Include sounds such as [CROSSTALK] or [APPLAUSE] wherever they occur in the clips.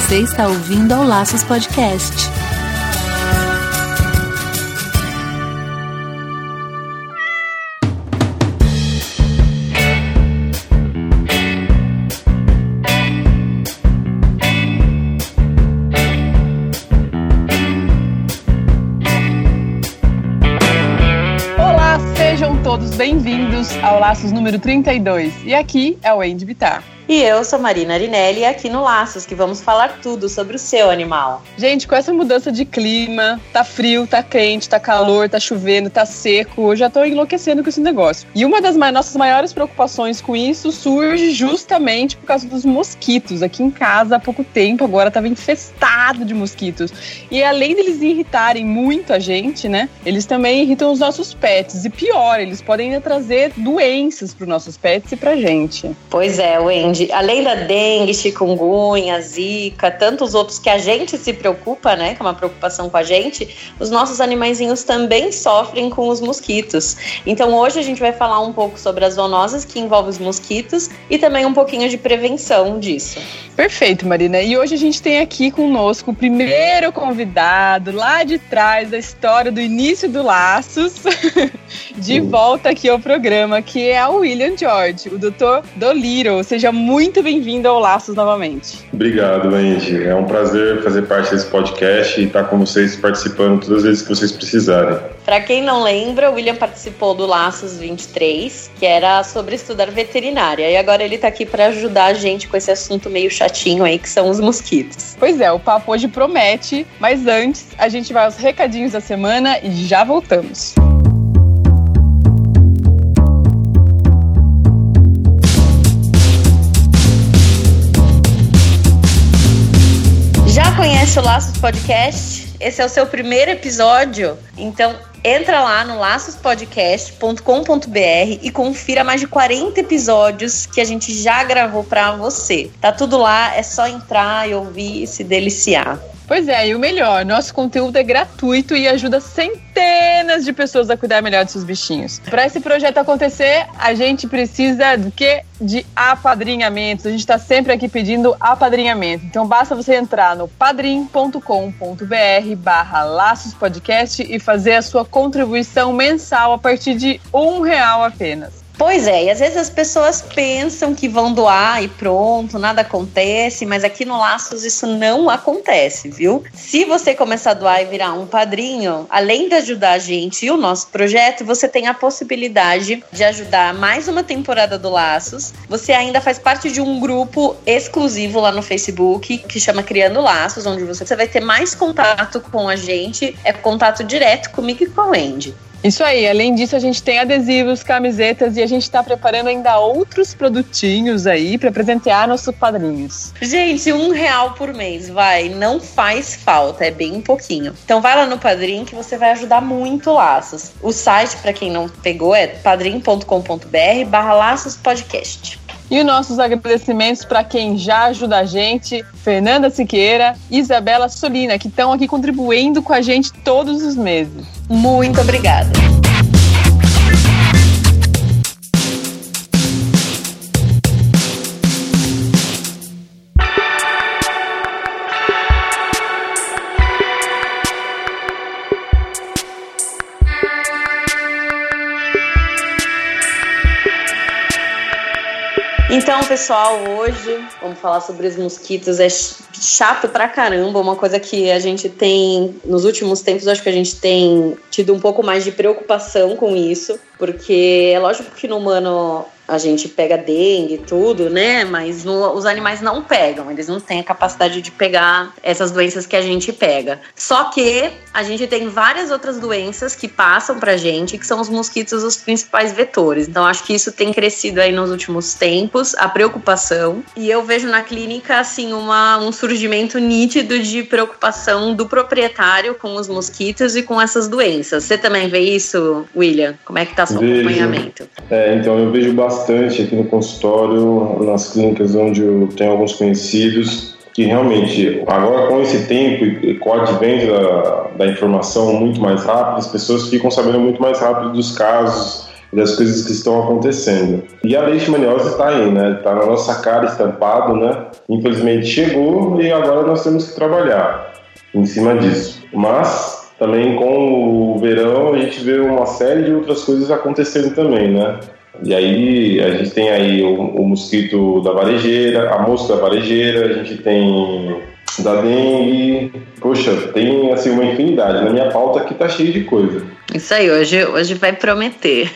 Você está ouvindo ao Laços Podcast. Olá, sejam todos bem-vindos ao Laços número 32. E aqui é o Andy Bittar. E eu sou Marina Arinelli aqui no Laços, que vamos falar tudo sobre o seu animal. Gente, com essa mudança de clima, tá frio, tá quente, tá calor, tá chovendo, tá seco, eu já tô enlouquecendo com esse negócio. E uma das nossas maiores preocupações com isso surge justamente por causa dos mosquitos. Aqui em casa, há pouco tempo, agora tava infestado de mosquitos. E além deles irritarem muito a gente, né, eles também irritam os nossos pets. E pior, eles podem ainda trazer doenças pros nossos pets e pra gente. Pois é, Wendy, além da dengue, chikungunya, zika, tantos outros que a gente se preocupa, né, que é uma preocupação com a gente, os nossos animaizinhos também sofrem com os mosquitos. Então hoje a gente vai falar um pouco sobre as zoonoses que envolvem os mosquitos e também um pouquinho de prevenção disso. Perfeito, Marina. E hoje a gente tem aqui conosco o primeiro convidado lá de trás da história do início do Laços, [LAUGHS] de volta aqui ao programa, que é o William George, o Dr. Dolittle. Seja muito bem-vindo ao Laços novamente. Obrigado, Andy. É um prazer fazer parte desse podcast e estar com vocês participando todas as vezes que vocês precisarem. Para quem não lembra, o William participou do Laços 23, que era sobre estudar veterinária. E agora ele tá aqui para ajudar a gente com esse assunto meio chatinho aí, que são os mosquitos. Pois é, o papo hoje promete, mas antes a gente vai aos recadinhos da semana e já voltamos. Conhece o Laços Podcast? Esse é o seu primeiro episódio? Então entra lá no laçospodcast.com.br e confira mais de 40 episódios que a gente já gravou para você. Tá tudo lá, é só entrar e ouvir e se deliciar. Pois é, e o melhor, nosso conteúdo é gratuito e ajuda centenas de pessoas a cuidar melhor de seus bichinhos. Para esse projeto acontecer, a gente precisa do quê? De apadrinhamentos. A gente está sempre aqui pedindo apadrinhamento. Então basta você entrar no padrim.com.br barra Laços Podcast e fazer a sua contribuição mensal a partir de um real apenas. Pois é, e às vezes as pessoas pensam que vão doar e pronto, nada acontece, mas aqui no Laços isso não acontece, viu? Se você começar a doar e virar um padrinho, além de ajudar a gente e o nosso projeto, você tem a possibilidade de ajudar mais uma temporada do Laços. Você ainda faz parte de um grupo exclusivo lá no Facebook que chama Criando Laços, onde você vai ter mais contato com a gente, é contato direto comigo e com a Wendy. Isso aí, além disso, a gente tem adesivos, camisetas e a gente está preparando ainda outros produtinhos aí para presentear nossos padrinhos. Gente, um real por mês, vai, não faz falta, é bem pouquinho. Então vai lá no Padrim que você vai ajudar muito Laços. O site, para quem não pegou, é padrim.com.br barra Laços Podcast. E os nossos agradecimentos para quem já ajuda a gente, Fernanda Siqueira e Isabela Solina, que estão aqui contribuindo com a gente todos os meses. Muito obrigada. Então, pessoal, hoje vamos falar sobre os mosquitos. É chato pra caramba, uma coisa que a gente tem nos últimos tempos, acho que a gente tem tido um pouco mais de preocupação com isso, porque é lógico que no humano a gente pega dengue e tudo, né? Mas os animais não pegam, eles não têm a capacidade de pegar essas doenças que a gente pega. Só que a gente tem várias outras doenças que passam pra gente, que são os mosquitos os principais vetores. Então acho que isso tem crescido aí nos últimos tempos, a preocupação. E eu vejo na clínica, assim, uma, um surgimento nítido de preocupação do proprietário com os mosquitos e com essas doenças. Você também vê isso, William? Como é que tá seu Vejo. acompanhamento? É, então eu vejo bastante aqui no consultório, nas clínicas onde eu tenho alguns conhecidos, que realmente, agora com esse tempo e com o advento da, da informação muito mais rápida, as pessoas ficam sabendo muito mais rápido dos casos e das coisas que estão acontecendo. E a leishmaniose está aí, né? Está na nossa cara estampado, né? Infelizmente chegou e agora nós temos que trabalhar em cima disso. Mas também com o verão a gente vê uma série de outras coisas acontecendo também, né? E aí a gente tem aí o, o mosquito da varejeira, a mosca da varejeira, a gente tem da dengue. Poxa, tem assim uma infinidade. Na minha pauta aqui tá cheio de coisa. Isso aí, hoje, hoje vai prometer.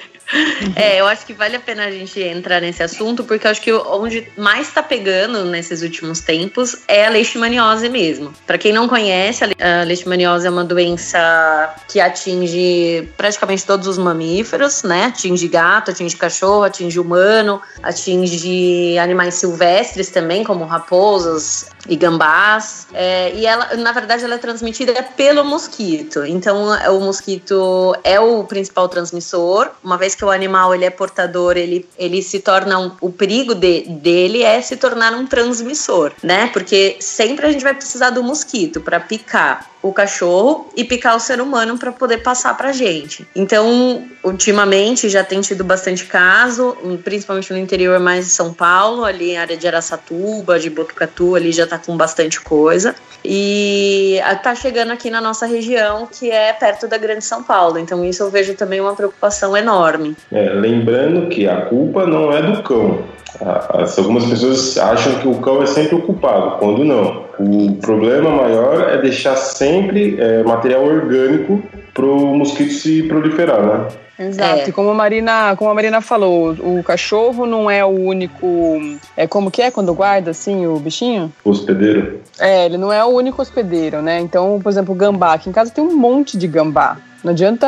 É, eu acho que vale a pena a gente entrar nesse assunto, porque eu acho que onde mais está pegando nesses últimos tempos é a leishmaniose mesmo. Para quem não conhece, a leishmaniose é uma doença que atinge praticamente todos os mamíferos, né? Atinge gato, atinge cachorro, atinge humano, atinge animais silvestres também, como raposas, e gambás. É, e ela, na verdade, ela é transmitida pelo mosquito. Então, o mosquito é o principal transmissor. Uma vez que o animal ele é portador, ele, ele se torna um, o perigo de, dele é se tornar um transmissor, né? Porque sempre a gente vai precisar do mosquito para picar o cachorro e picar o ser humano para poder passar para gente. Então, ultimamente já tem tido bastante caso, principalmente no interior mais de São Paulo, ali área de Araçatuba, de Botucatu, ali já tá com bastante coisa. E tá chegando aqui na nossa região, que é perto da Grande São Paulo. Então, isso eu vejo também uma preocupação enorme. É, lembrando que a culpa não é do cão. Algumas pessoas acham que o cão é sempre o culpado, quando não. O problema maior é deixar sempre é, material orgânico para o mosquito se proliferar, né? Exato. É. E como a Marina, como a Marina falou, o cachorro não é o único. É como que é quando guarda assim o bichinho? Hospedeiro. É, ele não é o único hospedeiro, né? Então, por exemplo, o gambá. Aqui em casa tem um monte de gambá. Não adianta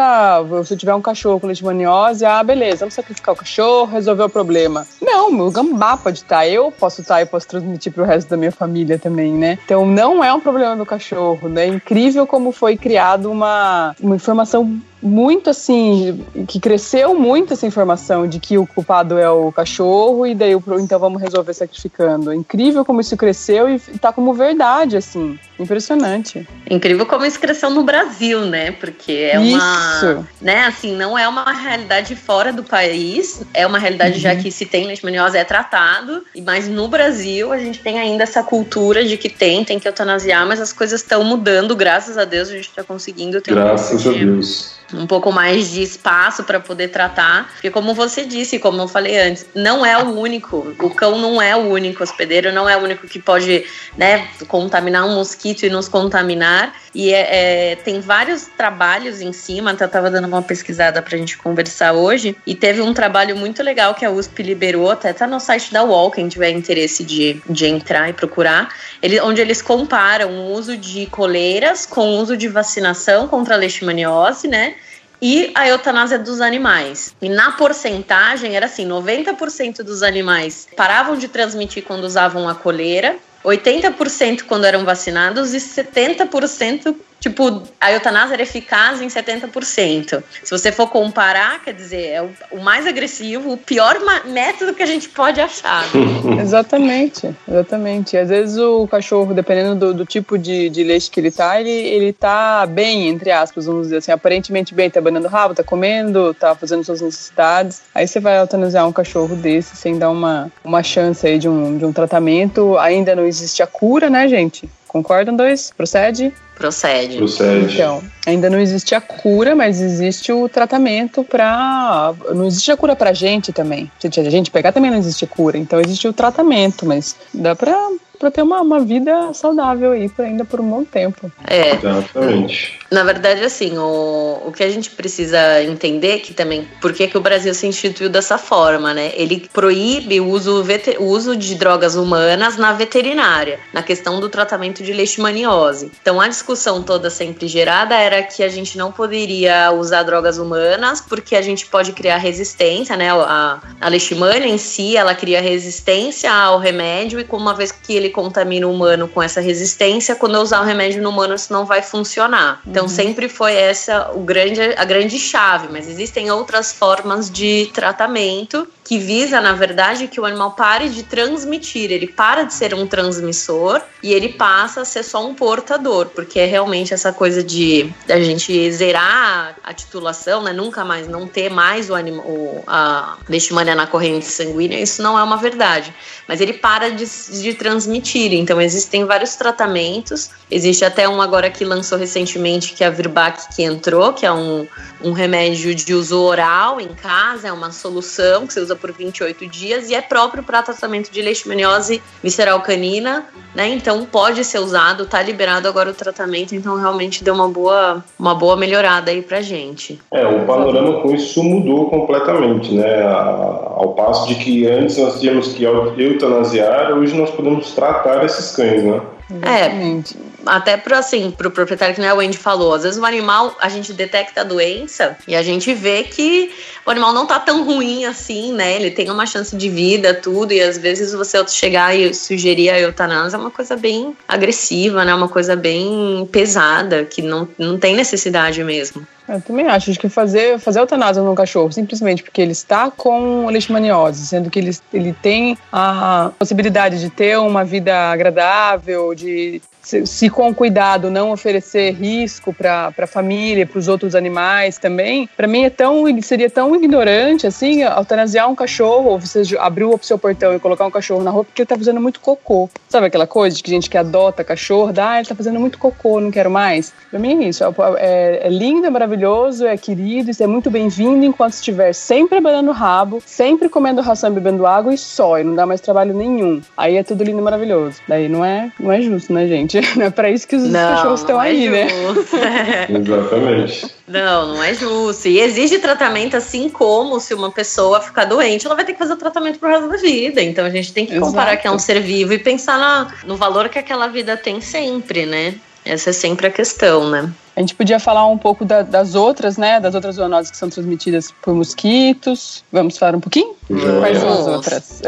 se tiver um cachorro com leishmaniose, ah, beleza, vamos sacrificar o cachorro, resolver o problema. Não, meu gambá pode estar, eu posso estar e posso transmitir para o resto da minha família também, né? Então não é um problema do cachorro, né? É incrível como foi criado uma, uma informação muito assim, que cresceu muito essa informação de que o culpado é o cachorro e daí então vamos resolver sacrificando. É incrível como isso cresceu e tá como verdade, assim. Impressionante. Incrível como isso cresceu no Brasil, né? Porque é uma. Isso. Né, assim, não é uma realidade fora do país, é uma realidade uhum. já que se tem leishmaniose é tratado, mas no Brasil a gente tem ainda essa cultura de que tem, tem que eutanasiar, mas as coisas estão mudando, graças a Deus a gente está conseguindo ter Graças um a Deus um pouco mais de espaço para poder tratar, porque como você disse, como eu falei antes, não é o único, o cão não é o único. Hospedeiro, não é o único que pode, né, contaminar um mosquito e nos contaminar, e é, é, tem vários trabalhos em cima, até eu estava dando uma pesquisada para a gente conversar hoje, e teve um trabalho muito legal que a USP liberou, até tá no site da UOL, quem tiver interesse de, de entrar e procurar, ele, onde eles comparam o uso de coleiras com o uso de vacinação contra a leishmaniose, né, e a eutanásia dos animais. E na porcentagem era assim: 90% dos animais paravam de transmitir quando usavam a coleira, 80% quando eram vacinados e 70% Tipo, a eutanásia era eficaz em 70%. Se você for comparar, quer dizer, é o, o mais agressivo, o pior método que a gente pode achar. [LAUGHS] Exatamente, exatamente. Às vezes o cachorro, dependendo do, do tipo de, de, leite que ele tá, ele, ele tá bem, entre aspas, vamos dizer assim, aparentemente bem, tá banando rabo, tá comendo, tá fazendo suas necessidades. Aí você vai eutanasiar um cachorro desse sem dar uma, uma chance aí de um, de um tratamento. Ainda não existe a cura, né, gente? Concordam dois? Procede? Procede. Procede. Então, ainda não existe a cura, mas existe o tratamento para. Não existe a cura para gente também. Se a gente pegar, também não existe cura. Então, existe o tratamento, mas dá para para ter uma, uma vida saudável aí ainda por um bom tempo. É. Exatamente. Na verdade, assim, o, o que a gente precisa entender que também, por que, que o Brasil se instituiu dessa forma, né? Ele proíbe o uso, o uso de drogas humanas na veterinária, na questão do tratamento de leishmaniose. Então, a discussão toda sempre gerada era que a gente não poderia usar drogas humanas porque a gente pode criar resistência, né? A, a leishmania em si, ela cria resistência ao remédio e como uma vez que ele ele contamina o humano com essa resistência, quando eu usar o remédio no humano isso não vai funcionar. Então uhum. sempre foi essa o grande, a grande chave, mas existem outras formas de tratamento que visa, na verdade, que o animal pare de transmitir, ele para de ser um transmissor e ele passa a ser só um portador, porque é realmente essa coisa de a gente zerar a titulação, né, nunca mais não ter mais o animal, a leishmania na corrente sanguínea, isso não é uma verdade, mas ele para de, de transmitir, então existem vários tratamentos, existe até um agora que lançou recentemente que é a Virbac que entrou, que é um, um remédio de uso oral em casa, é uma solução que você usa por 28 dias e é próprio para tratamento de leishmaniose visceral canina, né? Então pode ser usado, tá liberado agora o tratamento, então realmente deu uma boa, uma boa melhorada aí pra gente. É, o panorama com isso mudou completamente, né? Ao passo de que antes nós tínhamos que eutanasiar, hoje nós podemos tratar esses cães, né? Exatamente. É, até pro, assim, pro proprietário que né, o Wendy falou, às vezes o animal, a gente detecta a doença e a gente vê que o animal não tá tão ruim assim, né? Ele tem uma chance de vida, tudo, e às vezes você chegar e sugerir a eutanásia é uma coisa bem agressiva, né? Uma coisa bem pesada, que não, não tem necessidade mesmo. Eu também acho, acho que fazer, fazer eutanásia num cachorro simplesmente porque ele está com leishmaniose, sendo que ele, ele tem a possibilidade de ter uma vida agradável, de se, com cuidado não oferecer risco para a família, para os outros animais também, para mim é tão seria tão ignorante assim eutanasiar um cachorro ou você abrir o seu portão e colocar um cachorro na rua porque ele está fazendo muito cocô. Sabe aquela coisa de que gente que adota cachorro, dá, ah, ele está fazendo muito cocô, não quero mais. Para mim é isso, é, é, é, lindo, é maravilhoso, é querido, é muito bem-vindo enquanto estiver sempre abanando o rabo, sempre comendo ração bebendo água e só, e não dá mais trabalho nenhum. Aí é tudo lindo e maravilhoso. Daí não é, não é justo, né, gente? Gente. Não é pra isso que os não, cachorros estão é aí, né? [LAUGHS] Exatamente. Não, não é justo. E exige tratamento assim como se uma pessoa ficar doente, ela vai ter que fazer o tratamento pro resto da vida. Então a gente tem que Exato. comparar que é um ser vivo e pensar na, no valor que aquela vida tem sempre, né? Essa é sempre a questão, né? A gente podia falar um pouco da, das outras, né? Das outras zoonoses que são transmitidas por mosquitos. Vamos falar um pouquinho? Quais são as outras?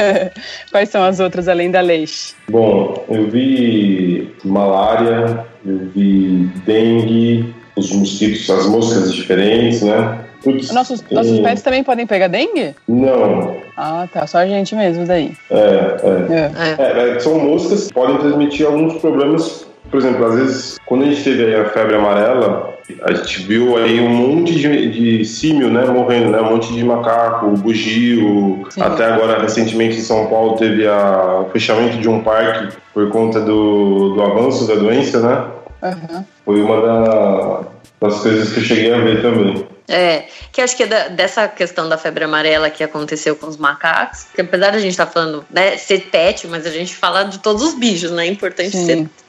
[LAUGHS] Quais são as outras além da leixe? Bom, eu vi malária, eu vi dengue, os mosquitos, as moscas diferentes, né? Putz, nossos, nossos pets também podem pegar dengue? Não. Ah, tá. Só a gente mesmo daí. É, é. é. é, é são moscas que podem transmitir alguns problemas por exemplo, às vezes, quando a gente teve a febre amarela, a gente viu aí um monte de, de símio, né, morrendo, né, um monte de macaco, bugio. Sim. Até agora, recentemente, em São Paulo, teve a, o fechamento de um parque por conta do, do avanço da doença, né? Uhum. Foi uma da, das coisas que eu cheguei a ver também. É, que acho que é da, dessa questão da febre amarela que aconteceu com os macacos, que apesar de a gente estar tá falando, né, ser pet, mas a gente fala de todos os bichos, né? É importante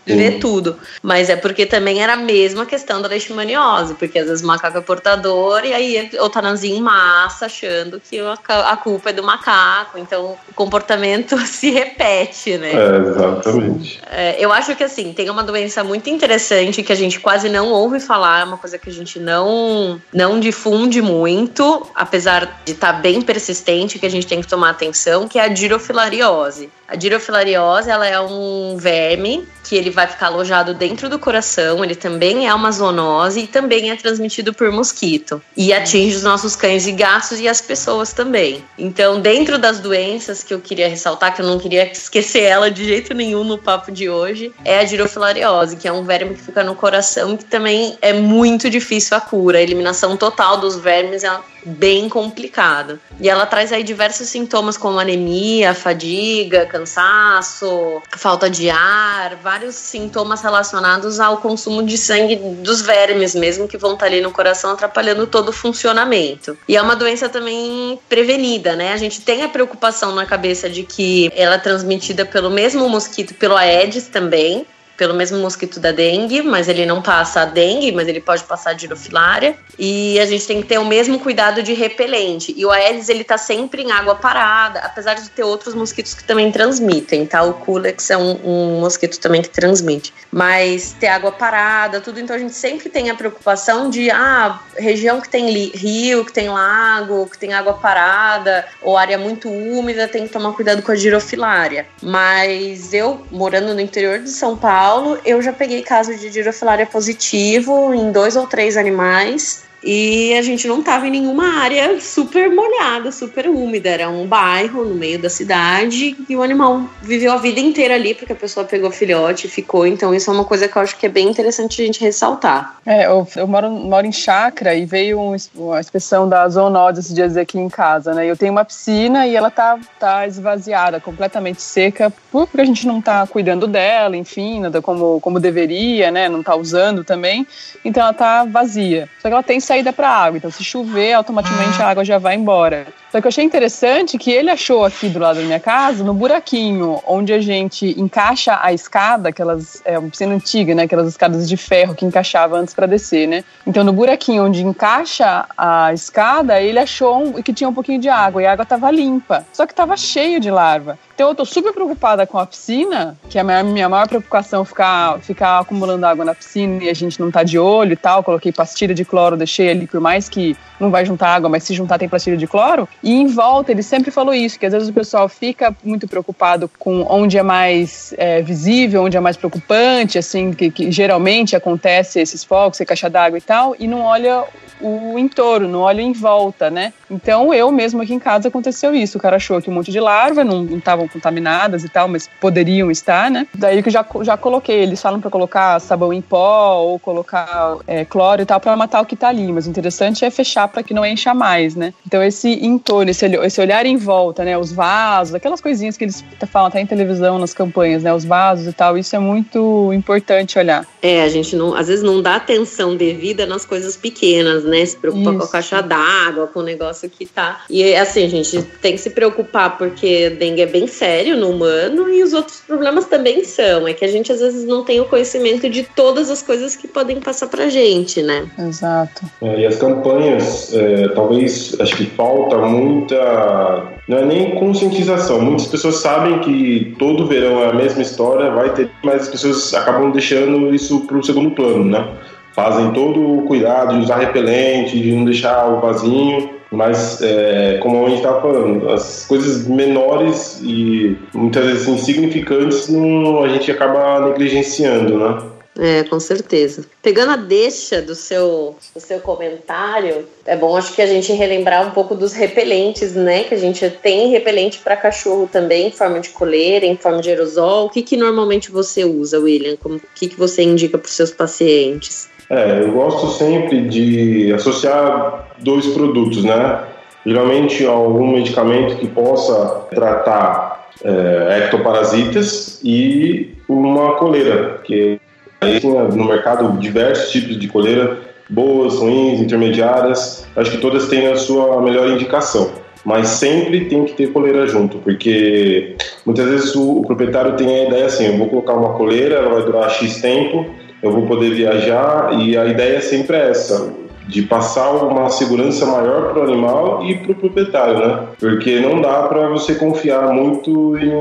Sim. ver tudo. Mas é porque também era a mesma questão da leishmaniose, porque às vezes o macaco é portador e aí eutanasia em massa, achando que a culpa é do macaco. Então o comportamento [LAUGHS] se repete, né? É, exatamente. É, eu acho que assim, tem uma doença muito interessante que a gente quase não ouve falar, é uma coisa que a gente não, não difunde muito, apesar de estar tá bem persistente, que a gente tem que tomar atenção, que é a dirofilariose. A dirofilariose, ela é um verme que ele vai ficar alojado dentro do coração, ele também é uma zoonose e também é transmitido por mosquito. E atinge os nossos cães e gatos e as pessoas também. Então, dentro das doenças que eu queria ressaltar, que eu não queria esquecer ela de jeito nenhum no papo de hoje, é a dirofilariose, que é um verme que fica no coração e que também é muito difícil a cura. A eliminação total dos vermes é bem complicada. E ela traz aí diversos sintomas como anemia, fadiga, cansaço, falta de ar, vários sintomas relacionados ao consumo de sangue dos vermes mesmo que vão estar ali no coração atrapalhando todo o funcionamento. E é uma doença também prevenida, né? A gente tem a preocupação na cabeça de que ela é transmitida pelo mesmo mosquito, pelo Aedes também, pelo mesmo mosquito da dengue, mas ele não passa a dengue, mas ele pode passar a girofilária. E a gente tem que ter o mesmo cuidado de repelente. E o Aedes, ele tá sempre em água parada, apesar de ter outros mosquitos que também transmitem, tá? O Culex é um, um mosquito também que transmite. Mas ter água parada, tudo, então a gente sempre tem a preocupação de, ah, região que tem rio, que tem lago, que tem água parada, ou área muito úmida, tem que tomar cuidado com a girofilária. Mas eu, morando no interior de São Paulo, eu já peguei caso de girofilária positivo em dois ou três animais. E a gente não estava em nenhuma área super molhada, super úmida. Era um bairro no meio da cidade e o animal viveu a vida inteira ali porque a pessoa pegou filhote e ficou. Então, isso é uma coisa que eu acho que é bem interessante a gente ressaltar. É, eu, eu moro, moro em chácara e veio um, uma inspeção da zoonose esses dias aqui em casa, né? Eu tenho uma piscina e ela tá, tá esvaziada, completamente seca, porque a gente não tá cuidando dela, enfim, nada como, como deveria, né? Não tá usando também. Então, ela tá vazia. Só que ela tem saída para água. Então, se chover, automaticamente a água já vai embora. Só que eu achei interessante que ele achou aqui do lado da minha casa, no buraquinho onde a gente encaixa a escada, aquelas. É uma piscina antiga, né? Aquelas escadas de ferro que encaixava antes para descer, né? Então, no buraquinho onde encaixa a escada, ele achou um, que tinha um pouquinho de água e a água estava limpa. Só que estava cheio de larva. Então eu tô super preocupada com a piscina, que é a minha, minha maior preocupação ficar, ficar acumulando água na piscina e a gente não tá de olho e tal. Coloquei pastilha de cloro, deixei ali, por mais que não vai juntar água, mas se juntar tem pastilha de cloro. E em volta ele sempre falou isso, que às vezes o pessoal fica muito preocupado com onde é mais é, visível, onde é mais preocupante, assim, que, que geralmente acontece esses focos, ser caixa d'água e tal, e não olha o entorno, não olha em volta, né? Então eu mesmo aqui em casa aconteceu isso. O cara achou que um monte de larva não estavam contaminadas e tal, mas poderiam estar, né? Daí que eu já, já coloquei. Eles falam para colocar sabão em pó ou colocar é, cloro e tal para matar o que tá ali. Mas o interessante é fechar para que não encha mais, né? Então esse entorno, esse, esse olhar em volta, né? Os vasos, aquelas coisinhas que eles falam até em televisão nas campanhas, né? Os vasos e tal. Isso é muito importante olhar. É, a gente não, às vezes não dá atenção devida nas coisas pequenas, né? Se preocupa isso. com a caixa d'água, com o negócio que tá. E assim, a gente tem que se preocupar porque dengue é bem sério no humano e os outros problemas também são. É que a gente às vezes não tem o conhecimento de todas as coisas que podem passar pra gente, né? Exato. É, e as campanhas, é, talvez, acho que falta muita. Não é nem conscientização. Muitas pessoas sabem que todo verão é a mesma história, vai ter, mas as pessoas acabam deixando isso pro segundo plano, né? Fazem todo o cuidado de usar repelente, de não deixar o vasinho mas, é, como a gente estava falando, as coisas menores e muitas vezes insignificantes não, a gente acaba negligenciando, né? É, com certeza. Pegando a deixa do seu, do seu comentário, é bom acho que a gente relembrar um pouco dos repelentes, né? Que a gente tem repelente para cachorro também, em forma de coleira, em forma de aerosol. O que, que normalmente você usa, William? Como, o que, que você indica para os seus pacientes? É, eu gosto sempre de associar dois produtos, né? Geralmente algum medicamento que possa tratar é, ectoparasitas e uma coleira, que tem no mercado diversos tipos de coleira, boas, ruins, intermediárias. Acho que todas têm a sua melhor indicação mas sempre tem que ter coleira junto, porque muitas vezes o, o, proprietário tem a ideia assim: eu vou colocar uma coleira, ela vai durar X tempo, eu vou poder viajar e a ideia sempre é essa de passar uma segurança maior para o animal e para o proprietário, né? Porque não dá para você confiar muito em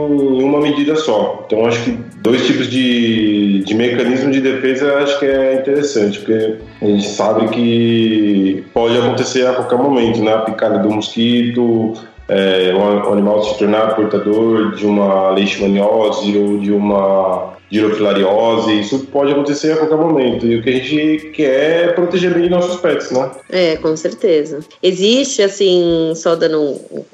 uma medida só. Então acho que dois tipos de, de mecanismo de defesa acho que é interessante, porque a gente sabe que pode acontecer a qualquer momento, né? A picada do mosquito, é, o animal se tornar portador de uma leishmaniose ou de uma girofilariose, isso pode acontecer a qualquer momento. E o que a gente quer é proteger bem nossos pets, né? É, com certeza. Existe, assim, só dando um,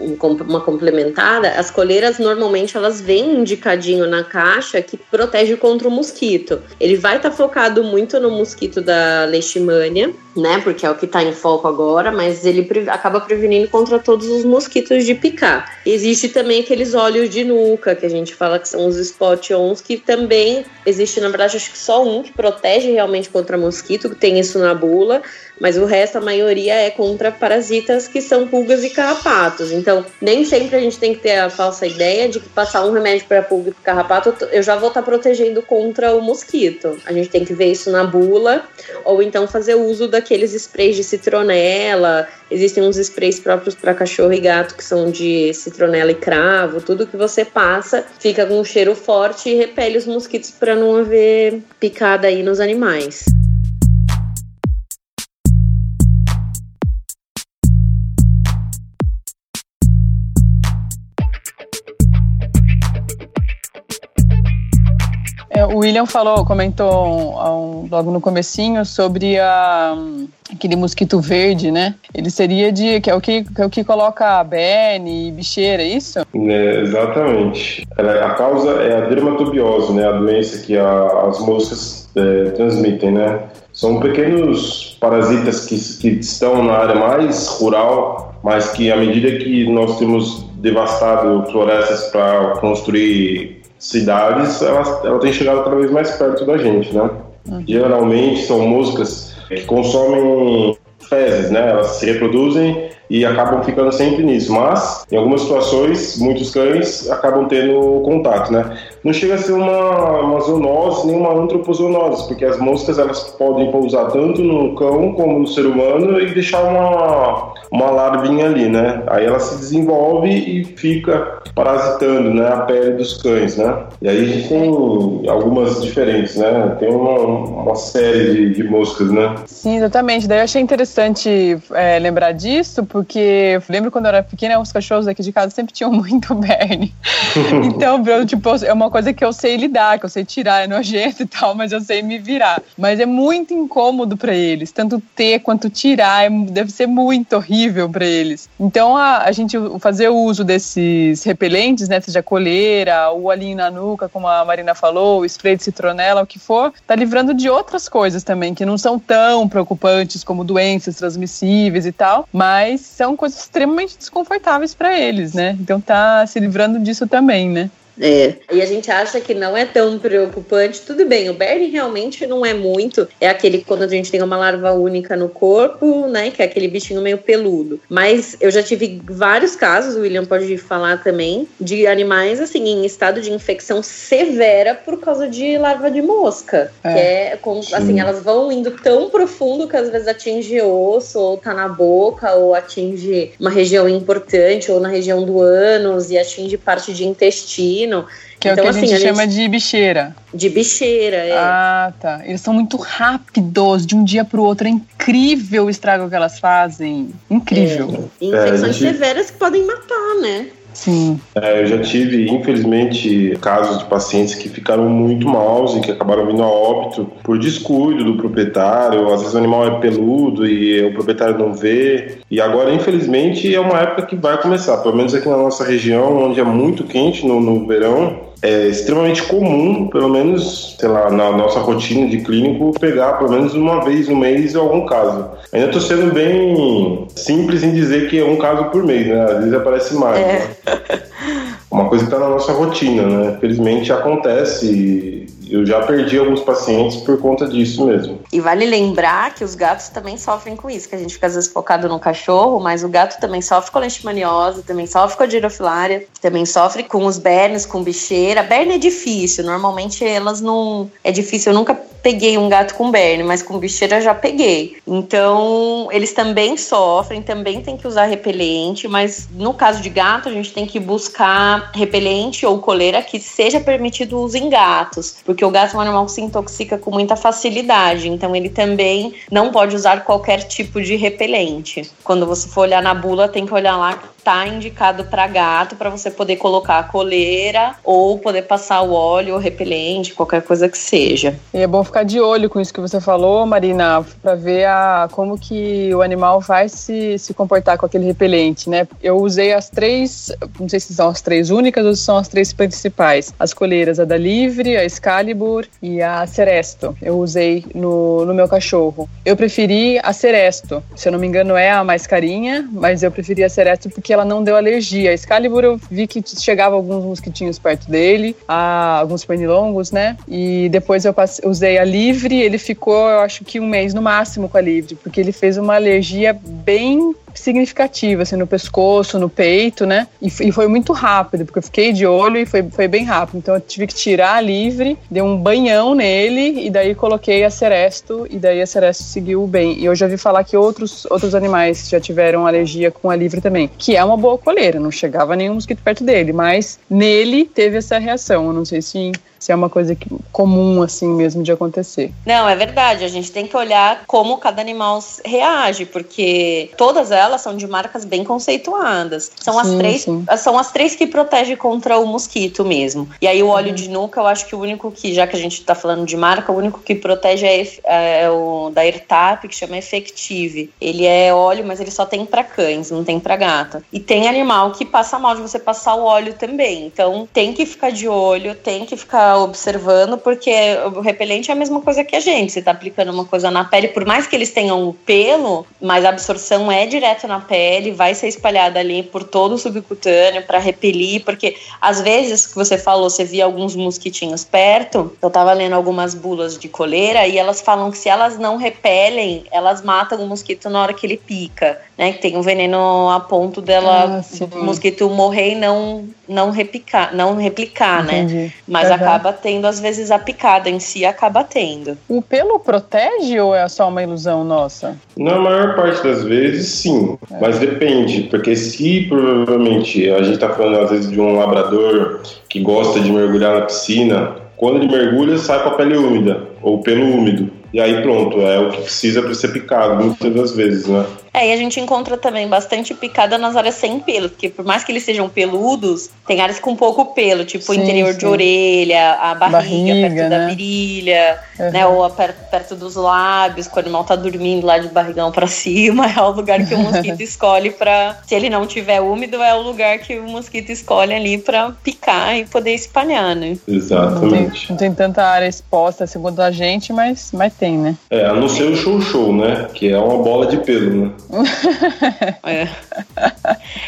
um, uma complementada, as coleiras normalmente elas vêm indicadinho na caixa que protege contra o mosquito. Ele vai estar tá focado muito no mosquito da leishmania, né? Porque é o que está em foco agora, mas ele pre acaba prevenindo contra todos os mosquitos de picar. Existe também aqueles óleos de nuca, que a gente fala que são os spot-ons, que também existe, na verdade, acho que só um que protege realmente contra mosquito, que tem isso na bula, mas o resto, a maioria, é contra parasitas que são pulgas e carrapatos. Então, nem sempre a gente tem que ter a falsa ideia de que passar um remédio para pulga e carrapato, eu já vou estar tá protegendo contra o mosquito. A gente tem que ver isso na bula, ou então fazer uso daqueles sprays de citronela. Existem uns sprays próprios para cachorro e gato que são de citronela e cravo. Tudo que você passa fica com um cheiro forte e repele os mosquitos para não haver picada aí nos animais. É, o William falou, comentou logo no comecinho sobre a, aquele mosquito verde, né? Ele seria de que é o que, que é o que coloca berne e bicheira, é isso? É, exatamente. A causa é a dermatobiose, né? A doença que a, as moscas é, transmitem, né? São pequenos parasitas que, que estão na área mais rural, mas que à medida que nós temos devastado florestas para construir cidades, ela, ela tem chegado cada vez mais perto da gente, né? Uhum. Geralmente são moscas consomem fezes, né? Elas se reproduzem e acabam ficando sempre nisso. Mas, em algumas situações, muitos cães acabam tendo contato, né? Não chega a ser uma, uma zoonose nem uma antropozoonose, porque as moscas elas podem pousar tanto no cão como no ser humano e deixar uma, uma larvinha ali, né? Aí ela se desenvolve e fica parasitando né, a pele dos cães, né? E aí a gente tem algumas diferentes, né? Tem uma, uma série de, de moscas, né? Sim, exatamente. Daí eu achei interessante é, lembrar disso, porque lembro quando eu era pequena, os cachorros aqui de casa sempre tinham [LAUGHS] muito berne. [LAUGHS] então, eu, tipo, é uma coisa que eu sei lidar, que eu sei tirar, é nojento e tal, mas eu sei me virar. Mas é muito incômodo para eles, tanto ter quanto tirar, é, deve ser muito horrível para eles. Então, a, a gente fazer uso desses repelentes, né, seja coleira, o olhinho na nuca, como a Marina falou, o spray de citronela, o que for, tá livrando de outras coisas também, que não são tão preocupantes como doenças transmissíveis e tal, mas são coisas extremamente desconfortáveis para eles, né? Então tá se livrando disso também, né? É. E a gente acha que não é tão preocupante. Tudo bem, o Bernie realmente não é muito. É aquele quando a gente tem uma larva única no corpo, né? Que é aquele bichinho meio peludo. Mas eu já tive vários casos, o William pode falar também, de animais assim, em estado de infecção severa por causa de larva de mosca. É. Que é como, assim, elas vão indo tão profundo que às vezes atinge osso, ou tá na boca, ou atinge uma região importante, ou na região do ânus, e atinge parte de intestino que é então, o que a assim, gente a chama gente... de bicheira. De bicheira, é. Ah, tá. Eles são muito rápidos, de um dia para o outro. É incrível o estrago que elas fazem. Incrível. É. Infecções é, gente... severas que podem matar, né? Sim. É, eu já tive, infelizmente, casos de pacientes que ficaram muito maus e que acabaram vindo a óbito por descuido do proprietário. Às vezes o animal é peludo e o proprietário não vê. E agora, infelizmente, é uma época que vai começar, pelo menos aqui na nossa região, onde é muito quente no, no verão é extremamente comum, pelo menos, sei lá, na nossa rotina de clínico, pegar pelo menos uma vez no mês algum caso. Ainda estou sendo bem simples em dizer que é um caso por mês, né? Às vezes aparece mais. É. Né? [LAUGHS] Uma coisa que está na nossa rotina, né? Felizmente acontece eu já perdi alguns pacientes por conta disso mesmo. E vale lembrar que os gatos também sofrem com isso, que a gente fica às vezes focado no cachorro, mas o gato também sofre com leishmaniose, também sofre com a girofilária, também sofre com os bernes, com bicheira. Berne é difícil, normalmente elas não. É difícil, eu nunca peguei um gato com berne, mas com bicheira já peguei. Então, eles também sofrem, também tem que usar repelente, mas no caso de gato, a gente tem que buscar repelente ou coleira que seja permitido o uso em gatos, porque o gato é um animal que se intoxica com muita facilidade, então ele também não pode usar qualquer tipo de repelente. Quando você for olhar na bula, tem que olhar lá tá indicado para gato para você poder colocar a coleira ou poder passar o óleo ou repelente, qualquer coisa que seja. E é bom ficar de olho com isso que você falou, Marina, para ver a, como que o animal vai se, se comportar com aquele repelente, né? Eu usei as três, não sei se são as três únicas ou se são as três principais. As coleiras, a da Livre, a Excalibur e a Ceresto. Eu usei no, no meu cachorro. Eu preferi a Ceresto. Se eu não me engano, é a mais carinha, mas eu preferi a Ceresto porque ela não deu alergia. A Excalibur eu vi que chegava alguns mosquitinhos perto dele, a, alguns pernilongos, né? E depois eu passei, usei a livre, ele ficou, eu acho que um mês no máximo com a livre, porque ele fez uma alergia bem significativa, assim, no pescoço, no peito, né? E, e, foi muito rápido, porque eu fiquei de olho e foi, foi bem rápido. Então eu tive que tirar a livre, dei um banhão nele e daí coloquei a Seresto e daí a Seresto seguiu bem. E eu já vi falar que outros, outros animais já tiveram alergia com a livre também, que é uma boa coleira, não chegava nenhum mosquito perto dele, mas nele teve essa reação. Eu não sei se se é uma coisa que, comum assim mesmo de acontecer. Não, é verdade. A gente tem que olhar como cada animal reage, porque todas elas são de marcas bem conceituadas. São sim, as três, sim. são as três que protegem contra o mosquito mesmo. E aí o óleo uhum. de nuca, eu acho que o único que, já que a gente está falando de marca, o único que protege é, é o da Airtap, que chama Effective. Ele é óleo, mas ele só tem para cães, não tem para gata. E tem animal que passa mal de você passar o óleo também. Então tem que ficar de olho, tem que ficar observando, porque o repelente é a mesma coisa que a gente. Você tá aplicando uma coisa na pele, por mais que eles tenham pelo, mas a absorção é direto na pele, vai ser espalhada ali por todo o subcutâneo para repelir, porque às vezes que você falou, você via alguns mosquitinhos perto. Eu tava lendo algumas bulas de coleira e elas falam que se elas não repelem, elas matam o mosquito na hora que ele pica, né? Que tem um veneno a ponto dela ah, o mosquito morrer e não não replicar, não replicar, né? Entendi. né? Mas uhum. acaba tendo, às vezes, a picada em si acaba tendo. O pelo protege ou é só uma ilusão nossa? Na maior parte das vezes, sim. É. Mas depende, porque se provavelmente a gente tá falando, às vezes, de um labrador que gosta de mergulhar na piscina, quando ele mergulha, sai com a pele úmida, ou pelo úmido. E aí pronto, é o que precisa para ser picado, muitas das vezes, né? É, e a gente encontra também bastante picada nas áreas sem pelo, porque por mais que eles sejam peludos, tem áreas com pouco pelo, tipo sim, o interior sim. de orelha, a barriga, barriga perto né? da virilha, uhum. né? Ou perto, perto dos lábios, quando o animal tá dormindo lá de barrigão para [LAUGHS] cima, é o lugar que o mosquito [LAUGHS] escolhe para, se ele não tiver úmido, é o lugar que o mosquito escolhe ali para picar e poder espalhar, né? Exatamente. Não tem, não tem, tanta área exposta, segundo a gente, mas, mas tem, né? É, a não ser o show-show, né? Que é uma bola de pelo, né? É.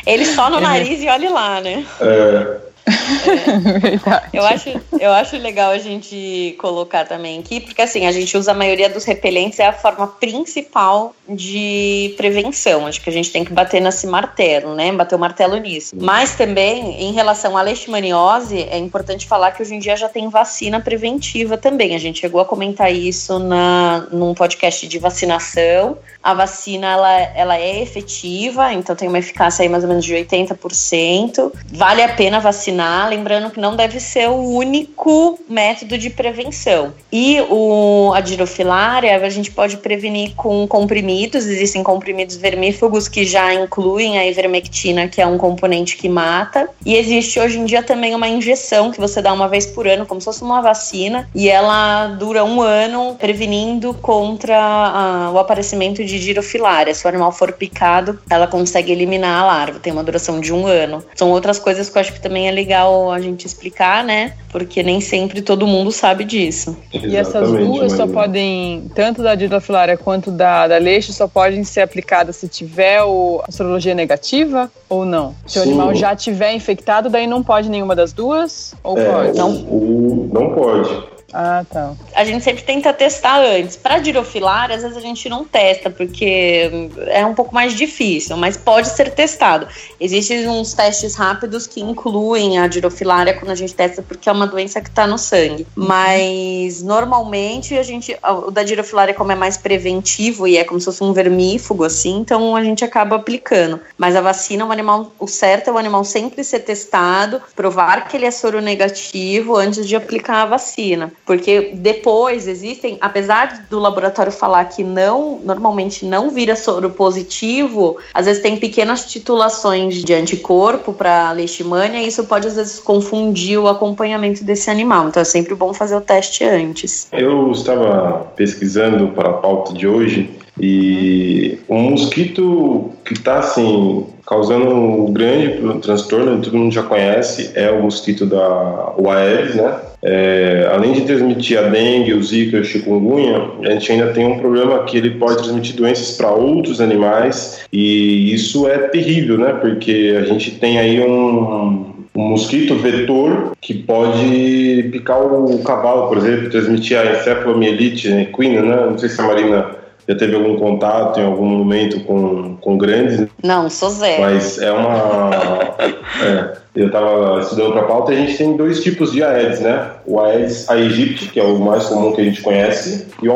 Ele só no nariz e olhe lá, né? É. [LAUGHS] É. eu, acho, eu acho legal a gente colocar também aqui, porque assim, a gente usa a maioria dos repelentes, é a forma principal de prevenção. Acho que a gente tem que bater nesse martelo, né? Bater o martelo nisso. Mas também, em relação à leishmaniose, é importante falar que hoje em dia já tem vacina preventiva também. A gente chegou a comentar isso na, num podcast de vacinação. A vacina, ela, ela é efetiva, então tem uma eficácia aí mais ou menos de 80%. Vale a pena vacinar vacinar, lembrando que não deve ser o único método de prevenção. E o, a girofilária a gente pode prevenir com comprimidos, existem comprimidos vermífugos que já incluem a ivermectina, que é um componente que mata. E existe hoje em dia também uma injeção que você dá uma vez por ano, como se fosse uma vacina, e ela dura um ano prevenindo contra a, o aparecimento de girofilária. Se o animal for picado, ela consegue eliminar a larva, tem uma duração de um ano. São outras coisas que eu acho que também é legal a gente explicar, né? Porque nem sempre todo mundo sabe disso. Exatamente, e essas duas só podem, tanto da didofilária quanto da, da leite, só podem ser aplicadas se tiver o, a sorologia negativa ou não? Se Sim. o animal já tiver infectado, daí não pode nenhuma das duas? Ou é, pode? Não, o, não pode. Ah, tá. A gente sempre tenta testar antes. Para girofilária, às vezes a gente não testa, porque é um pouco mais difícil, mas pode ser testado. Existem uns testes rápidos que incluem a girofilária quando a gente testa, porque é uma doença que está no sangue. Mas normalmente a gente. O da girofilária, como é mais preventivo e é como se fosse um vermífugo, assim, então a gente acaba aplicando. Mas a vacina, o animal, o certo é o animal sempre ser testado, provar que ele é soro negativo antes de aplicar a vacina. Porque depois existem, apesar do laboratório falar que não, normalmente não vira soro positivo, às vezes tem pequenas titulações de anticorpo para leishmania e isso pode às vezes confundir o acompanhamento desse animal. Então é sempre bom fazer o teste antes. Eu estava pesquisando para a pauta de hoje e um mosquito que está assim causando um grande transtorno, todo mundo já conhece, é o mosquito da o Aedes, né? É, além de transmitir a dengue, o zika o chikungunya, a gente ainda tem um problema que ele pode transmitir doenças para outros animais e isso é terrível, né? Porque a gente tem aí um um mosquito vetor que pode picar o cavalo, por exemplo, transmitir a encefalomielite equina, né? Não sei se a Marina já teve algum contato em algum momento com, com grandes. Não, sou zero. Mas é uma. [LAUGHS] é, eu estava estudando para a pauta a gente tem dois tipos de Aedes, né? O Aedes aegypti, que é o mais comum que a gente conhece, e o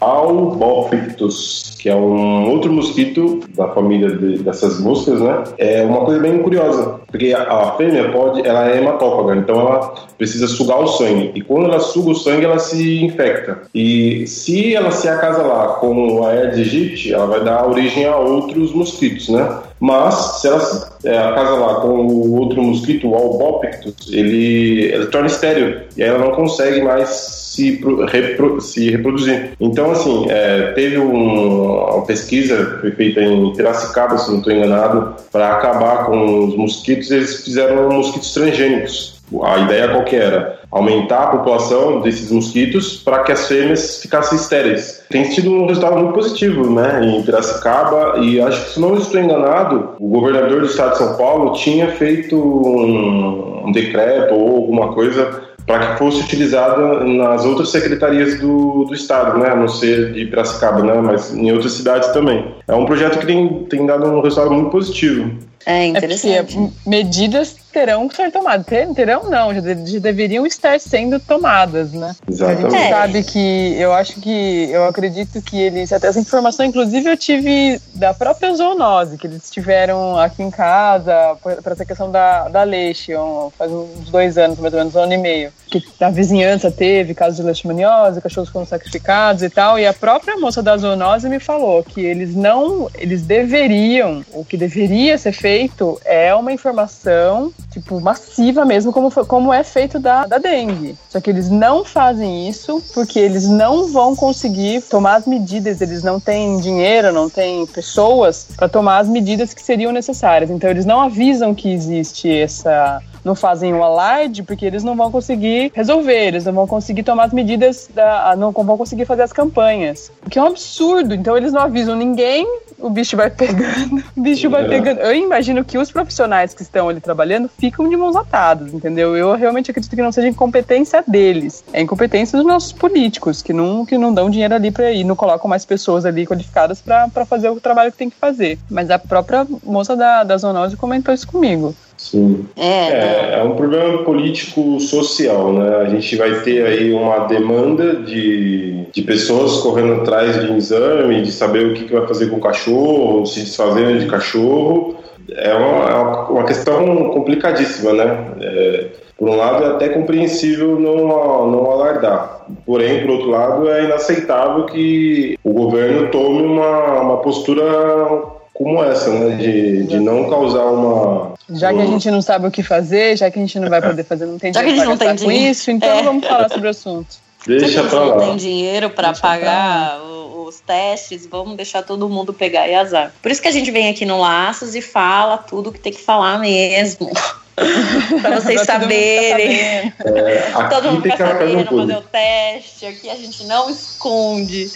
Albopictus, que é um outro mosquito da família de, dessas moscas, né? É uma coisa bem curiosa, porque a, a, fêmea pode, ela é hematófaga, então ela precisa sugar o sangue. E quando ela suga o sangue, ela se infecta. E se ela se acasalar com o Aedes aegypti, ela vai dar origem a outros mosquitos, né? Mas se ela é, acasalar com o outro mosquito, o Albopictus, ele, ele torna estéreo e aí ela não consegue mais se, repro, se reproduzir. Então, assim, é, teve um, uma pesquisa feita em Piracicaba, se não estou enganado, para acabar com os mosquitos, eles fizeram mosquitos transgênicos. A ideia qual que era? Aumentar a população desses mosquitos para que as fêmeas ficassem estéreis. Tem sido um resultado muito positivo, né, em Piracicaba, e acho que, se não estou enganado, o governador do estado de São Paulo tinha feito um, um decreto ou alguma coisa para que fosse utilizada nas outras secretarias do, do Estado, né? a não ser de Piracicaba, né? mas em outras cidades também. É um projeto que tem, tem dado um resultado muito positivo. É interessante. É medidas terão que ser tomadas. Terão não, já, já, deveriam estar sendo tomadas, né? Exatamente. A gente sabe que, eu acho que, eu acredito que eles, até essa informação, inclusive eu tive da própria zoonose, que eles tiveram aqui em casa, para essa questão da, da leixe, faz uns dois anos, mais ou menos, um ano e meio, que a vizinhança teve casos de leishmaniose, cachorros foram sacrificados e tal, e a própria moça da zoonose me falou que eles não, eles deveriam, o que deveria ser feito é uma informação tipo, massiva mesmo, como, como é feito da, da dengue. Só que eles não fazem isso porque eles não vão conseguir tomar as medidas, eles não têm dinheiro, não têm pessoas para tomar as medidas que seriam necessárias. Então eles não avisam que existe essa não fazem o alarde porque eles não vão conseguir resolver, eles não vão conseguir tomar as medidas, da, não vão conseguir fazer as campanhas. O que é um absurdo. Então eles não avisam ninguém, o bicho vai [LAUGHS] pegando, o bicho vai é. pegando. Eu imagino que os profissionais que estão ali trabalhando ficam de mãos atadas, entendeu? Eu realmente acredito que não seja incompetência deles, é incompetência dos nossos políticos, que não, que não dão dinheiro ali para ir, não colocam mais pessoas ali qualificadas para fazer o trabalho que tem que fazer. Mas a própria moça da, da zoonose comentou isso comigo. Sim. É, é, é, um problema político-social, né? A gente vai ter aí uma demanda de, de pessoas correndo atrás de um exame, de saber o que, que vai fazer com o cachorro, se desfazendo de cachorro. É uma, é uma questão complicadíssima, né? É, por um lado, é até compreensível não, não alardar. Porém, por outro lado, é inaceitável que o governo tome uma, uma postura como essa, né? De, de não causar uma. Já que a gente não sabe o que fazer, já que a gente não vai poder fazer, não tem dinheiro para gastar com isso, então é. vamos falar sobre o assunto. Deixa pra lá. não tem dinheiro para pagar os testes, vamos deixar todo mundo pegar e azar. Por isso que a gente vem aqui no Laços e fala tudo que tem que falar mesmo. [LAUGHS] para vocês saberem. É, todo mundo fica sabendo fazer o teste. Aqui a gente não esconde.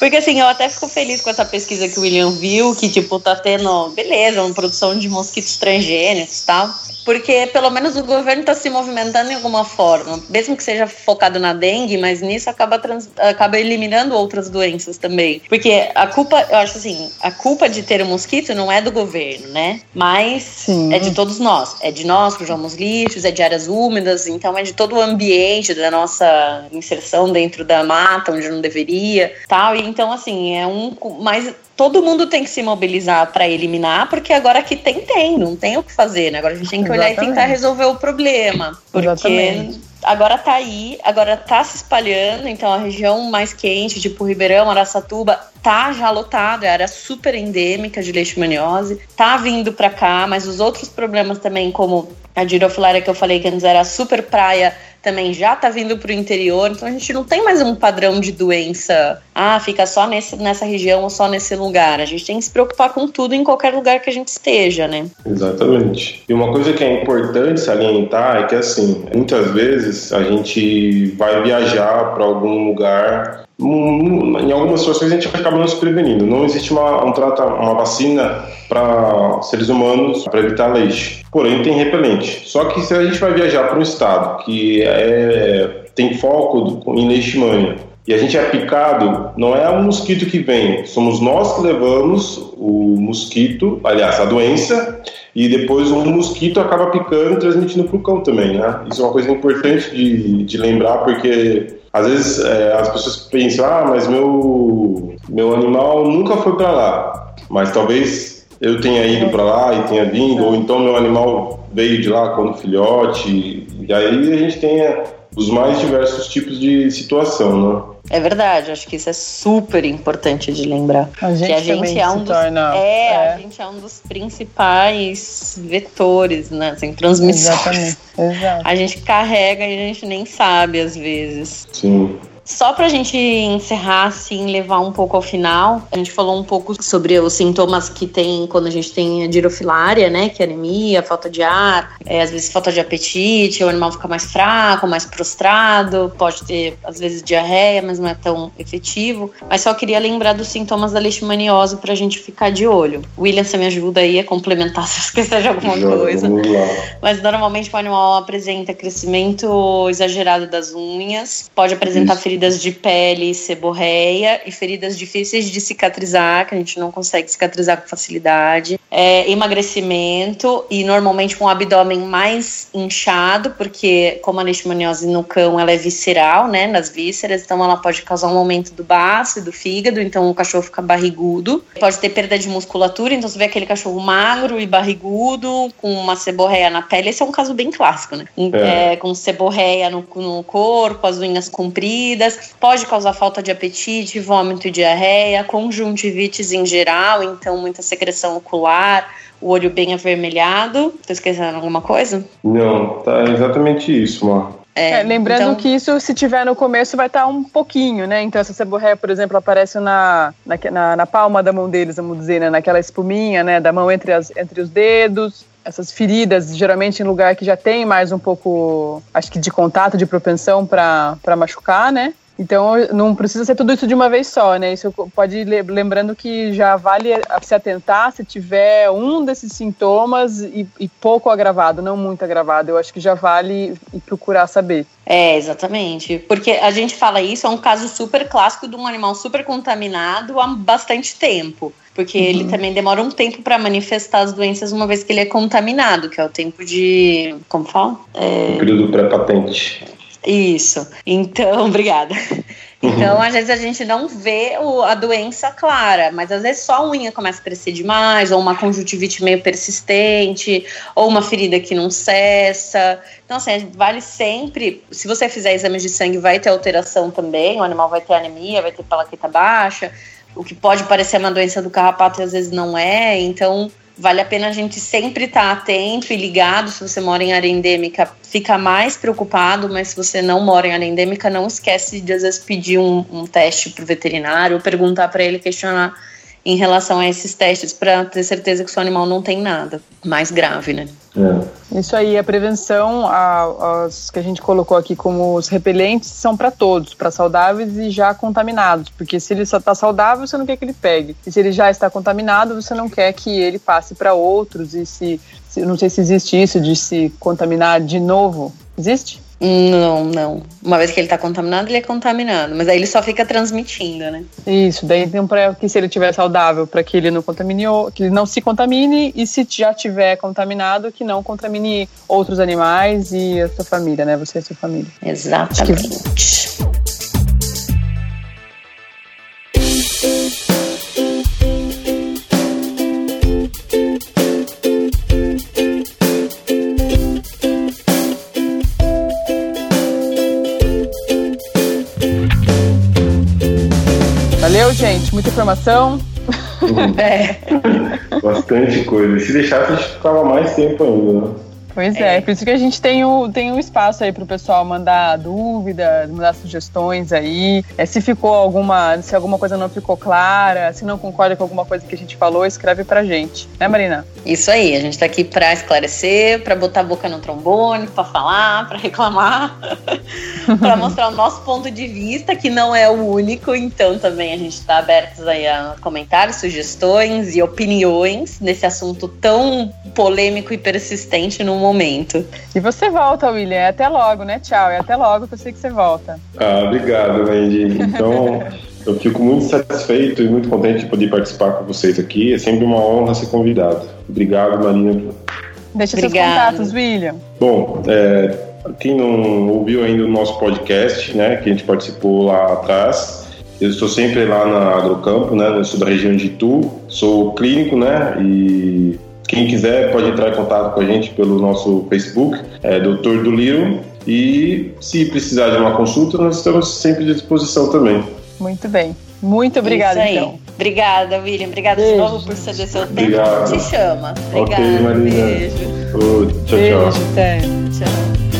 Porque assim, eu até fico feliz com essa pesquisa que o William viu, que tipo, tá tendo, beleza, uma produção de mosquitos transgênicos e tal porque pelo menos o governo está se movimentando em alguma forma, mesmo que seja focado na dengue, mas nisso acaba, trans, acaba eliminando outras doenças também. Porque a culpa, eu acho assim, a culpa de ter um mosquito não é do governo, né? Mas Sim. é de todos nós. É de nós que usamos lixos, é de áreas úmidas, então é de todo o ambiente da nossa inserção dentro da mata, onde não deveria, tal. E então, assim, é um. Mas todo mundo tem que se mobilizar para eliminar, porque agora que tem, tem, não tem o que fazer, né? Agora a gente tem que olhar Exatamente. e tentar resolver o problema. Porque Exatamente. agora tá aí, agora tá se espalhando, então a região mais quente, tipo Ribeirão, Araçatuba, tá já lotado, é área super endêmica de leishmaniose, tá vindo para cá, mas os outros problemas também, como a girofilária que eu falei que antes era super praia, também já está vindo para o interior, então a gente não tem mais um padrão de doença, ah, fica só nesse, nessa região ou só nesse lugar. A gente tem que se preocupar com tudo em qualquer lugar que a gente esteja, né? Exatamente. E uma coisa que é importante salientar é que, assim, muitas vezes a gente vai viajar para algum lugar em algumas situações a gente acaba não se prevenindo. Não existe uma, um trata, uma vacina para seres humanos para evitar leite. Porém, tem repelente. Só que se a gente vai viajar para um estado que é, tem foco em leishmania e a gente é picado, não é um mosquito que vem, somos nós que levamos o mosquito, aliás, a doença, e depois o mosquito acaba picando e transmitindo para o cão também, né? Isso é uma coisa importante de, de lembrar, porque às vezes é, as pessoas pensam, ah, mas meu, meu animal nunca foi para lá, mas talvez eu tenha ido para lá e tenha vindo, ou então meu animal veio de lá quando filhote, e aí a gente tenha os mais diversos tipos de situação, né? É verdade, acho que isso é super importante de lembrar. A gente, que a gente é um dos, torna, é, é, a gente é um dos principais vetores, né, assim, transmissores. Exatamente. Exato. [LAUGHS] A gente carrega e a gente nem sabe às vezes. Sim. Só para a gente encerrar, assim, levar um pouco ao final, a gente falou um pouco sobre os sintomas que tem quando a gente tem a girofilária, né? Que é anemia, falta de ar, é, às vezes falta de apetite, o animal fica mais fraco, mais prostrado, pode ter, às vezes, diarreia, mas não é tão efetivo. Mas só queria lembrar dos sintomas da leishmaniose para a gente ficar de olho. William, você me ajuda aí a complementar [LAUGHS] se esquecer de alguma Já, coisa. Mas normalmente o animal apresenta crescimento exagerado das unhas, pode apresentar feridas feridas de pele, seborreia e feridas difíceis de cicatrizar, que a gente não consegue cicatrizar com facilidade. É, emagrecimento e normalmente com um abdômen mais inchado, porque como a leishmaniose no cão ela é visceral, né, nas vísceras, então ela pode causar um aumento do baço e do fígado, então o cachorro fica barrigudo. Pode ter perda de musculatura, então você vê aquele cachorro magro e barrigudo, com uma seborreia na pele, esse é um caso bem clássico, né? É. É, com seborreia no, no corpo, as unhas compridas, pode causar falta de apetite, vômito e diarreia, conjuntivites em geral, então muita secreção ocular, o olho bem avermelhado. Tô esquecendo alguma coisa? Não, tá exatamente isso, Mar. É, é, lembrando então... que isso, se tiver no começo, vai estar tá um pouquinho, né? Então, essa seborréia, por exemplo, aparece na, na, na, na, palma da mão deles, vamos dizer, né? naquela espuminha, né? Da mão entre, as, entre os dedos. Essas feridas, geralmente em lugar que já tem mais um pouco, acho que de contato, de propensão para machucar, né? Então não precisa ser tudo isso de uma vez só, né? Isso pode ir lembrando que já vale se atentar se tiver um desses sintomas e, e, pouco agravado, não muito agravado. Eu acho que já vale procurar saber. É, exatamente. Porque a gente fala isso, é um caso super clássico de um animal super contaminado há bastante tempo. Porque uhum. ele também demora um tempo para manifestar as doenças uma vez que ele é contaminado, que é o tempo de. Como fala? É... O período pré-patente. Isso. Então, [LAUGHS] obrigada. Então, uhum. às vezes a gente não vê o, a doença clara, mas às vezes só a unha começa a crescer demais, ou uma conjuntivite meio persistente, ou uma ferida que não cessa. Então, assim, vale sempre. Se você fizer exames de sangue, vai ter alteração também, o animal vai ter anemia, vai ter palaqueta baixa, o que pode parecer uma doença do carrapato e às vezes não é. Então, Vale a pena a gente sempre estar tá atento e ligado. Se você mora em área endêmica, fica mais preocupado, mas se você não mora em área endêmica, não esquece de às vezes pedir um, um teste para o veterinário, perguntar para ele, questionar em relação a esses testes para ter certeza que o seu animal não tem nada mais grave, né? É. Isso aí, a prevenção, a, as que a gente colocou aqui como os repelentes, são para todos, para saudáveis e já contaminados, porque se ele só está saudável, você não quer que ele pegue. E se ele já está contaminado, você não quer que ele passe para outros. E se, se, não sei se existe isso de se contaminar de novo. Existe? Não, não. Uma vez que ele está contaminado, ele é contaminado. Mas aí ele só fica transmitindo, né? Isso, daí tem para que se ele estiver saudável, para que ele não contamine, que ele não se contamine e se já tiver contaminado, que não contamine outros animais e a sua família, né? Você e a sua família. Exatamente. Gente. Muita informação. é. Bastante coisa. Se deixasse, a gente ficava mais tempo ainda, né? Pois é. é, por isso que a gente tem, o, tem um espaço aí para o pessoal mandar dúvidas, mandar sugestões aí. É, se ficou alguma, se alguma coisa não ficou clara, se não concorda com alguma coisa que a gente falou, escreve pra gente, né, Marina? Isso aí, a gente tá aqui para esclarecer, para botar a boca no trombone, para falar, para reclamar. [LAUGHS] para mostrar o nosso ponto de vista, que não é o único. Então também a gente está abertos aí a comentários, sugestões e opiniões nesse assunto tão polêmico e persistente no momento. E você volta, William. Até logo, né? Tchau. E até logo que eu sei que você volta. Ah, obrigado, Wendy. Então. [LAUGHS] Eu fico muito satisfeito e muito contente de poder participar com vocês aqui. É sempre uma honra ser convidado. Obrigado, Marina. Deixa Obrigada. seus contatos, William. Bom, é, quem não ouviu ainda o nosso podcast, né, que a gente participou lá atrás, eu estou sempre lá na Agrocampo, né, eu sou da região de Itu, sou clínico, né, e quem quiser pode entrar em contato com a gente pelo nosso Facebook, é Doutor do Liro, e se precisar de uma consulta, nós estamos sempre à disposição também. Muito bem. Muito obrigada, então. Obrigada, William. Obrigada beijo. de novo por ceder seu tempo. Obrigado. Te chama. Obrigada. Ok, Marina. Beijo. Oh, tchau, beijo, tchau. Até. Tchau.